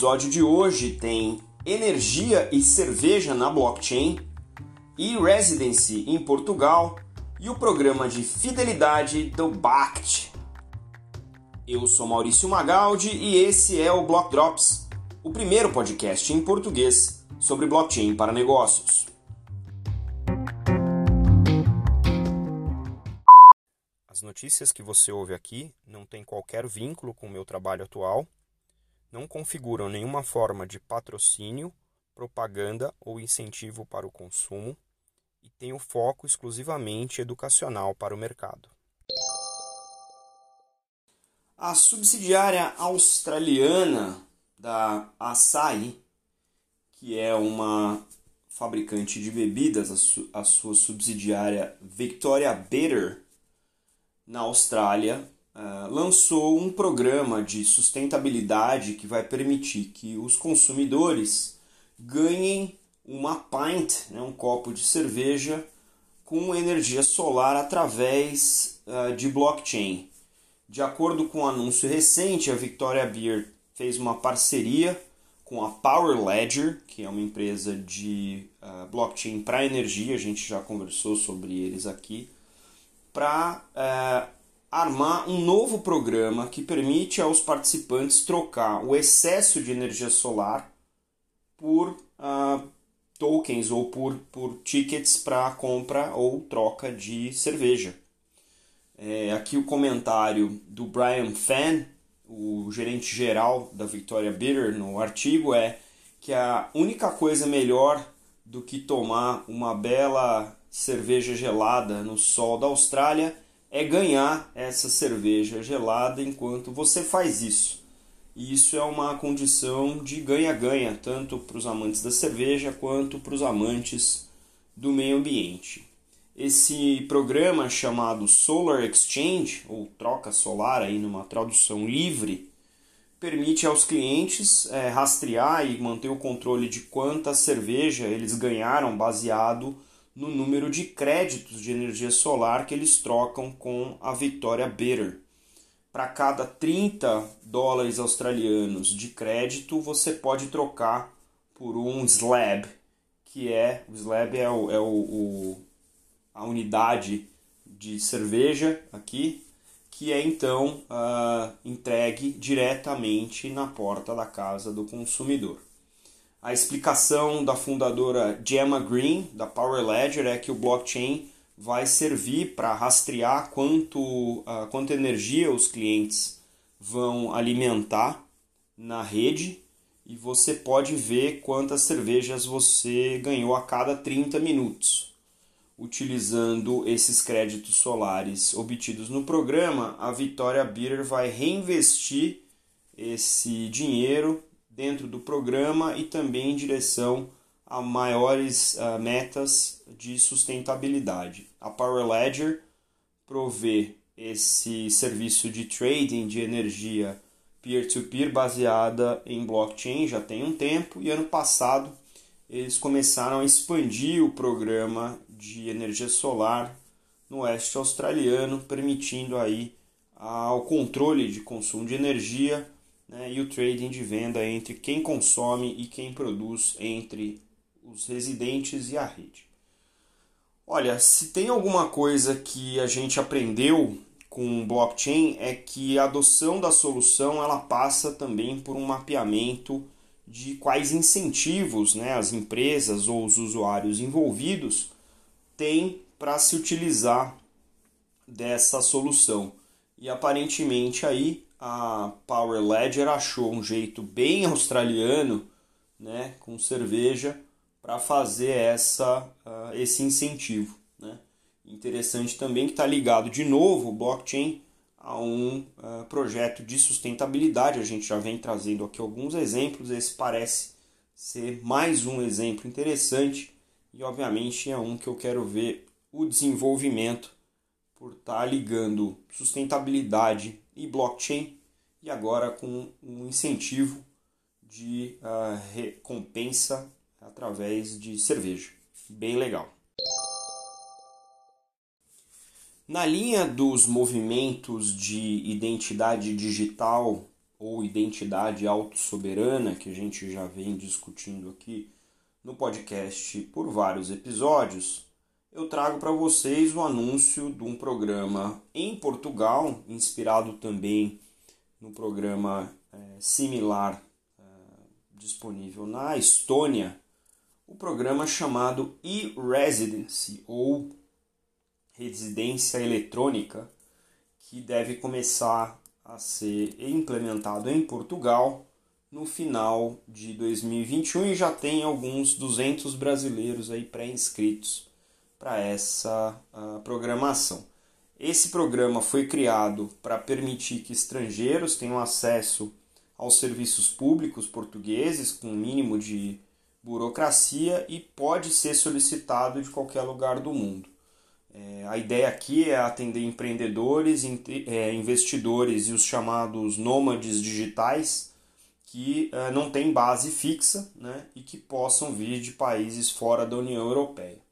episódio de hoje tem energia e cerveja na blockchain, e-residency em Portugal e o programa de fidelidade do BACT. Eu sou Maurício Magaldi e esse é o Block Drops, o primeiro podcast em português sobre blockchain para negócios. As notícias que você ouve aqui não têm qualquer vínculo com o meu trabalho atual, não configuram nenhuma forma de patrocínio, propaganda ou incentivo para o consumo e têm o foco exclusivamente educacional para o mercado. A subsidiária australiana da Asahi, que é uma fabricante de bebidas, a, su a sua subsidiária Victoria Bitter, na Austrália, uh, lançou um programa de sustentabilidade que vai permitir que os consumidores ganhem uma pint, né, um copo de cerveja, com energia solar através uh, de blockchain. De acordo com um anúncio recente, a Victoria Beer fez uma parceria com a Power Ledger, que é uma empresa de uh, blockchain para energia, a gente já conversou sobre eles aqui para é, armar um novo programa que permite aos participantes trocar o excesso de energia solar por uh, tokens ou por, por tickets para compra ou troca de cerveja. É, aqui o comentário do Brian Fan, o gerente geral da Victoria Bitter, no artigo é que a única coisa melhor do que tomar uma bela cerveja gelada no sol da Austrália é ganhar essa cerveja gelada enquanto você faz isso. E isso é uma condição de ganha-ganha, tanto para os amantes da cerveja quanto para os amantes do meio ambiente. Esse programa chamado Solar Exchange, ou troca solar, aí numa tradução livre, permite aos clientes é, rastrear e manter o controle de quanta cerveja eles ganharam baseado no número de créditos de energia solar que eles trocam com a Victoria Bitter. Para cada 30 dólares australianos de crédito, você pode trocar por um slab, que é o slab é, o, é o, o a unidade de cerveja aqui, que é então uh, entregue diretamente na porta da casa do consumidor. A explicação da fundadora Gemma Green, da Power Ledger, é que o blockchain vai servir para rastrear quanto, uh, quanta energia os clientes vão alimentar na rede e você pode ver quantas cervejas você ganhou a cada 30 minutos. Utilizando esses créditos solares obtidos no programa, a Vitória Beer vai reinvestir esse dinheiro dentro do programa e também em direção a maiores uh, metas de sustentabilidade. A Power Ledger provê esse serviço de trading de energia peer-to-peer -peer baseada em blockchain já tem um tempo e ano passado eles começaram a expandir o programa de energia solar no oeste australiano, permitindo aí ao controle de consumo de energia né, e o trading de venda entre quem consome e quem produz entre os residentes e a rede. Olha, se tem alguma coisa que a gente aprendeu com blockchain é que a adoção da solução ela passa também por um mapeamento de quais incentivos né, as empresas ou os usuários envolvidos têm para se utilizar dessa solução. E aparentemente aí a Power Ledger achou um jeito bem australiano, né, com cerveja, para fazer essa, uh, esse incentivo. Né? Interessante também que está ligado de novo o blockchain a um uh, projeto de sustentabilidade. A gente já vem trazendo aqui alguns exemplos, esse parece ser mais um exemplo interessante e, obviamente, é um que eu quero ver o desenvolvimento por estar tá ligando sustentabilidade e blockchain e agora com um incentivo de uh, recompensa através de cerveja. Bem legal. Na linha dos movimentos de identidade digital ou identidade autossoberana, que a gente já vem discutindo aqui no podcast por vários episódios, eu trago para vocês o anúncio de um programa em Portugal, inspirado também no programa é, similar é, disponível na Estônia, o programa chamado e-Residency ou residência eletrônica, que deve começar a ser implementado em Portugal no final de 2021 e já tem alguns 200 brasileiros aí pré-inscritos para essa uh, programação. Esse programa foi criado para permitir que estrangeiros tenham acesso aos serviços públicos portugueses com um mínimo de burocracia e pode ser solicitado de qualquer lugar do mundo. É, a ideia aqui é atender empreendedores, é, investidores e os chamados nômades digitais que é, não têm base fixa né, e que possam vir de países fora da União Europeia.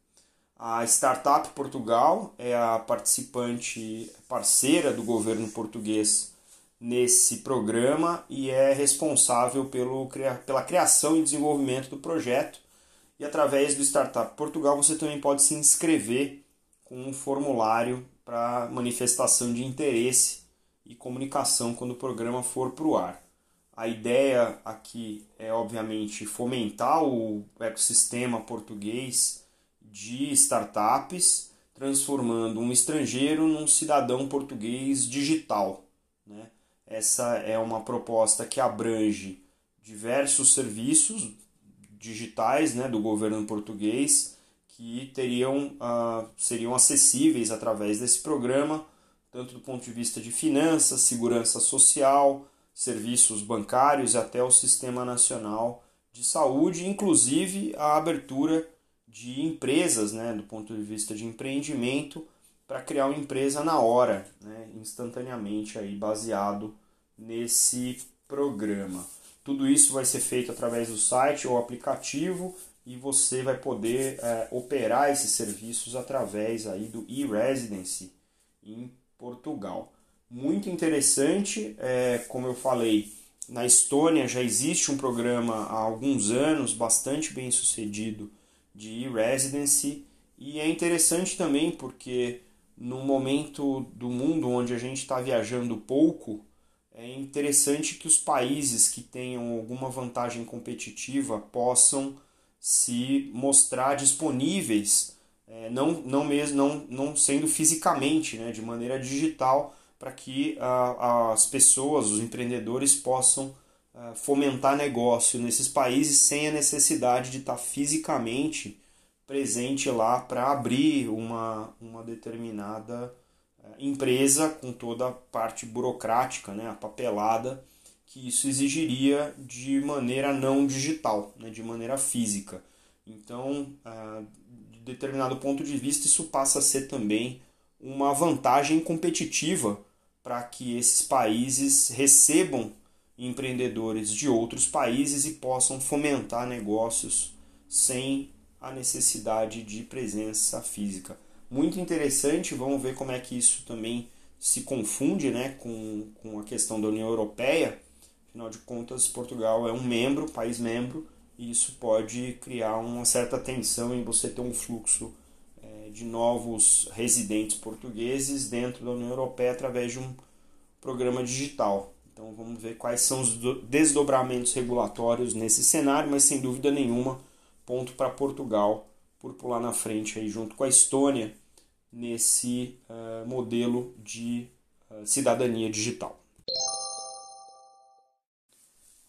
A Startup Portugal é a participante parceira do governo português nesse programa e é responsável pelo, pela criação e desenvolvimento do projeto. E através do Startup Portugal você também pode se inscrever com um formulário para manifestação de interesse e comunicação quando o programa for para o ar. A ideia aqui é, obviamente, fomentar o ecossistema português de startups, transformando um estrangeiro num cidadão português digital. Né? Essa é uma proposta que abrange diversos serviços digitais né, do governo português que teriam, uh, seriam acessíveis através desse programa, tanto do ponto de vista de finanças, segurança social, serviços bancários e até o Sistema Nacional de Saúde, inclusive a abertura de empresas, né, do ponto de vista de empreendimento, para criar uma empresa na hora, né, instantaneamente aí baseado nesse programa. Tudo isso vai ser feito através do site ou aplicativo e você vai poder é, operar esses serviços através aí do e-residency em Portugal. Muito interessante, é, como eu falei, na Estônia já existe um programa há alguns anos bastante bem sucedido de e-residency. E é interessante também porque no momento do mundo onde a gente está viajando pouco, é interessante que os países que tenham alguma vantagem competitiva possam se mostrar disponíveis, é, não, não mesmo não, não sendo fisicamente, né, de maneira digital, para que a, as pessoas, os empreendedores possam fomentar negócio nesses países sem a necessidade de estar fisicamente presente lá para abrir uma, uma determinada empresa com toda a parte burocrática, né, a papelada que isso exigiria de maneira não digital, né, de maneira física. Então, de determinado ponto de vista, isso passa a ser também uma vantagem competitiva para que esses países recebam empreendedores de outros países e possam fomentar negócios sem a necessidade de presença física. Muito interessante, vamos ver como é que isso também se confunde né, com, com a questão da União Europeia. Afinal de contas, Portugal é um membro, país membro, e isso pode criar uma certa tensão em você ter um fluxo é, de novos residentes portugueses dentro da União Europeia através de um programa digital. Então vamos ver quais são os desdobramentos regulatórios nesse cenário, mas sem dúvida nenhuma, ponto para Portugal por pular na frente aí junto com a Estônia nesse uh, modelo de uh, cidadania digital.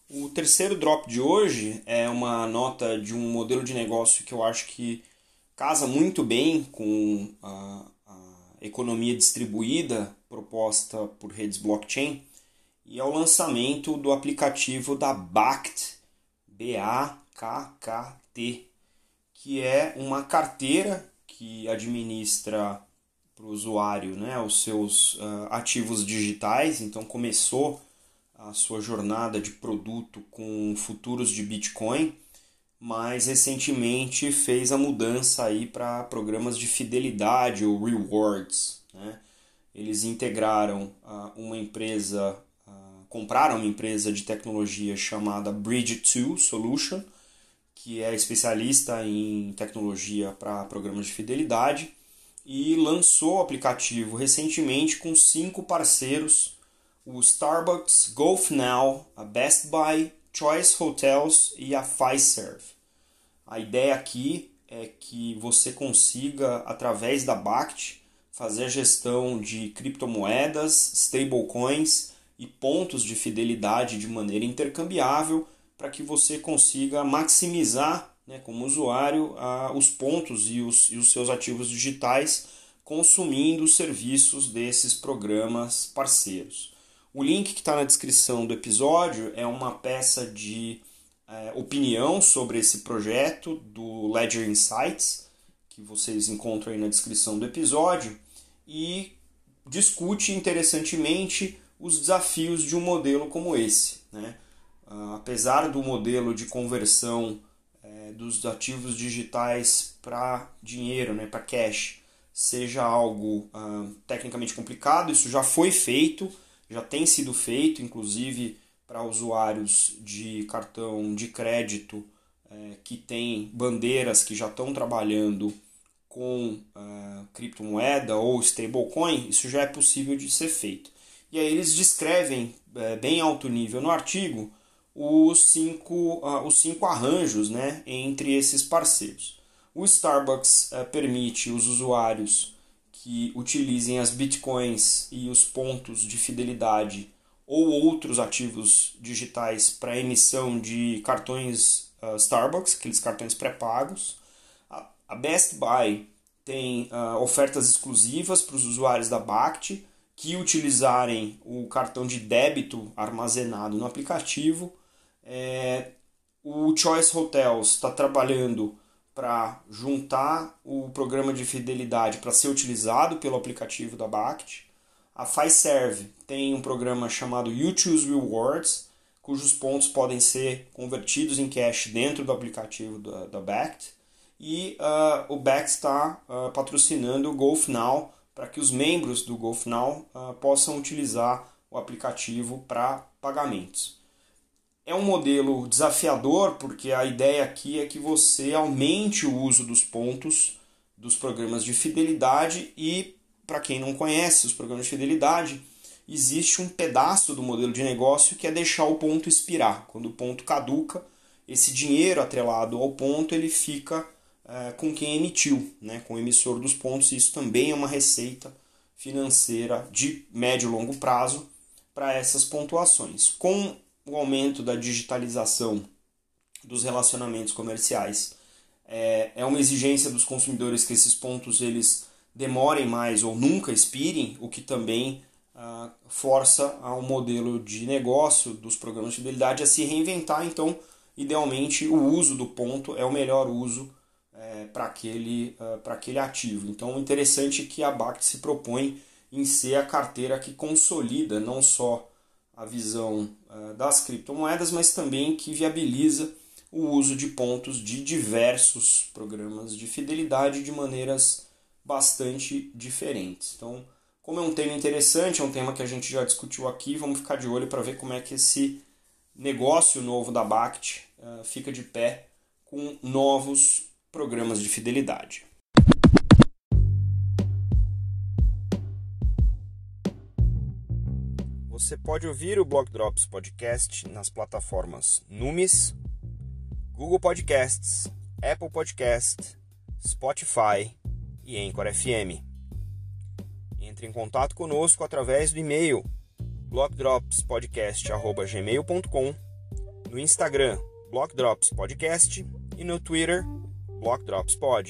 O terceiro drop de hoje é uma nota de um modelo de negócio que eu acho que casa muito bem com a, a economia distribuída proposta por redes blockchain e ao lançamento do aplicativo da BACT, B-A-K-K-T, que é uma carteira que administra para o usuário né, os seus uh, ativos digitais. Então começou a sua jornada de produto com futuros de Bitcoin, mas recentemente fez a mudança aí para programas de fidelidade ou rewards. Né? Eles integraram uh, uma empresa compraram uma empresa de tecnologia chamada Bridge2 Solution, que é especialista em tecnologia para programas de fidelidade e lançou o aplicativo recentemente com cinco parceiros: o Starbucks, GolfNow, a Best Buy, Choice Hotels e a Fiserv. A ideia aqui é que você consiga, através da BACT, fazer a gestão de criptomoedas, stablecoins e pontos de fidelidade de maneira intercambiável para que você consiga maximizar, né, como usuário, a, os pontos e os, e os seus ativos digitais consumindo os serviços desses programas parceiros. O link que está na descrição do episódio é uma peça de é, opinião sobre esse projeto do Ledger Insights, que vocês encontram aí na descrição do episódio, e discute interessantemente os desafios de um modelo como esse. Né? Uh, apesar do modelo de conversão é, dos ativos digitais para dinheiro, né, para cash, seja algo uh, tecnicamente complicado, isso já foi feito já tem sido feito, inclusive para usuários de cartão de crédito é, que tem bandeiras que já estão trabalhando com uh, criptomoeda ou stablecoin, isso já é possível de ser feito. E aí eles descrevem é, bem alto nível no artigo os cinco, uh, os cinco arranjos né, entre esses parceiros. O Starbucks uh, permite os usuários que utilizem as bitcoins e os pontos de fidelidade ou outros ativos digitais para emissão de cartões uh, Starbucks, aqueles cartões pré-pagos. A Best Buy tem uh, ofertas exclusivas para os usuários da BACT que utilizarem o cartão de débito armazenado no aplicativo. É, o Choice Hotels está trabalhando para juntar o programa de fidelidade para ser utilizado pelo aplicativo da BACT. A Fiserv tem um programa chamado You Choose Rewards, cujos pontos podem ser convertidos em cash dentro do aplicativo da, da BACT. E uh, o BACT está uh, patrocinando o GolfNow para que os membros do GolfNow uh, possam utilizar o aplicativo para pagamentos. É um modelo desafiador porque a ideia aqui é que você aumente o uso dos pontos dos programas de fidelidade e, para quem não conhece os programas de fidelidade, existe um pedaço do modelo de negócio que é deixar o ponto expirar. Quando o ponto caduca, esse dinheiro atrelado ao ponto ele fica é, com quem emitiu, né, com o emissor dos pontos. Isso também é uma receita financeira de médio e longo prazo para essas pontuações. Com o aumento da digitalização dos relacionamentos comerciais é, é uma exigência dos consumidores que esses pontos eles demorem mais ou nunca expirem, o que também ah, força ao modelo de negócio dos programas de fidelidade a se reinventar. Então, idealmente, o uso do ponto é o melhor uso é, para aquele, uh, aquele ativo. Então, interessante é que a BACT se propõe em ser a carteira que consolida não só a visão uh, das criptomoedas, mas também que viabiliza o uso de pontos de diversos programas de fidelidade de maneiras bastante diferentes. Então, como é um tema interessante, é um tema que a gente já discutiu aqui, vamos ficar de olho para ver como é que esse negócio novo da BACT uh, fica de pé com novos programas de fidelidade. Você pode ouvir o Block Drops Podcast nas plataformas Numis, Google Podcasts, Apple Podcast, Spotify e Anchor FM. Entre em contato conosco através do e-mail blockdropspodcast@gmail.com, no Instagram Block Drops Podcast e no Twitter Block Drops Pod.